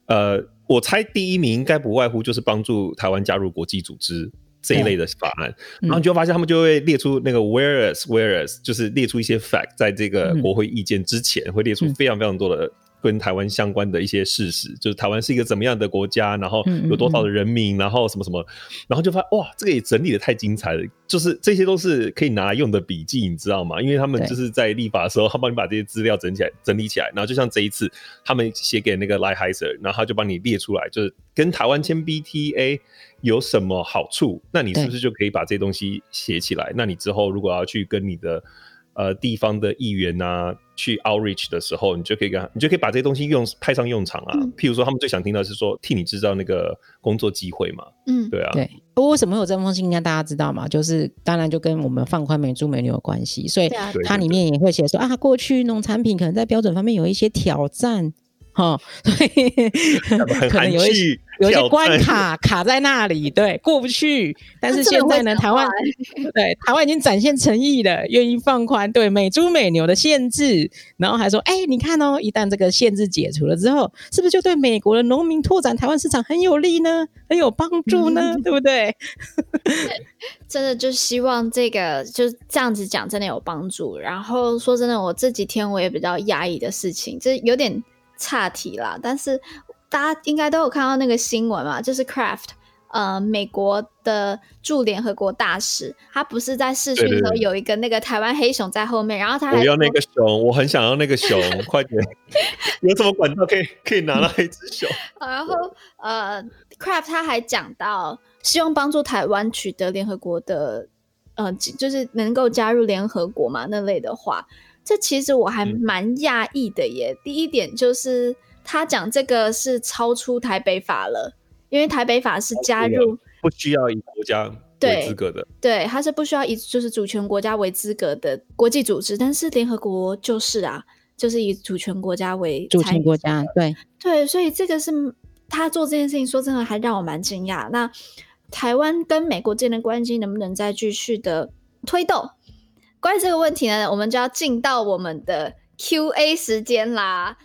呃，我猜第一名应该不外乎就是帮助台湾加入国际组织这一类的法案，然后你就发现他们就会列出那个 whereas whereas，就是列出一些 fact，在这个国会意见之前会列出非常非常多的。跟台湾相关的一些事实，就是台湾是一个怎么样的国家，然后有多少的人民，嗯嗯嗯，然后什么什么，然后就发现哇，这个也整理的太精彩了，就是这些都是可以拿来用的笔记，你知道吗？因为他们就是在立法的时候，他帮你把这些资料整起来、整理起来，然后就像这一次他们写给那个 Lighthizer，然后他就帮你列出来，就是跟台湾签 BTA 有什么好处，那你是不是就可以把这些东西写起来？那你之后如果要去跟你的呃，地方的议员啊，去 outreach 的时候，你就可以跟他，你就可以把这些东西用派上用场啊。嗯、譬如说，他们最想听到是说，替你制造那个工作机会嘛。嗯，对啊。对，为什么会有这封信？应该大家知道嘛？就是当然就跟我们放宽美猪美牛有关系，所以它里面也会写说啊，过去农产品可能在标准方面有一些挑战。哈，所以可能有一些有一些关卡卡在那里，对，过不去。但是现在呢，台湾对台湾已经展现诚意了，愿意放宽对美猪美牛的限制，然后还说，哎、欸，你看哦，一旦这个限制解除了之后，是不是就对美国的农民拓展台湾市场很有利呢？很有帮助呢？嗯、对不对？真的就希望这个就这样子讲，真的有帮助。然后说真的，我这几天我也比较压抑的事情，就是有点。岔题啦，但是大家应该都有看到那个新闻嘛，就是 Craft，呃，美国的驻联合国大使，他不是在视讯的时候有一个那个台湾黑熊在后面，然后他还我要那个熊，我很想要那个熊，快点，有什么管道可以可以拿到一只熊？然后呃，Craft 他还讲到希望帮助台湾取得联合国的，呃，就是能够加入联合国嘛那类的话。这其实我还蛮讶异的耶。嗯、第一点就是他讲这个是超出台北法了，因为台北法是加入不需要以国家为资格的，对，对，他是不需要以就是主权国家为资格的国际组织，但是联合国就是啊，就是以主权国家为主权国家，对对，所以这个是他做这件事情，说真的还让我蛮惊讶。那台湾跟美国之间的关系能不能再继续的推动？关于这个问题呢，我们就要进到我们的 Q&A 时间啦。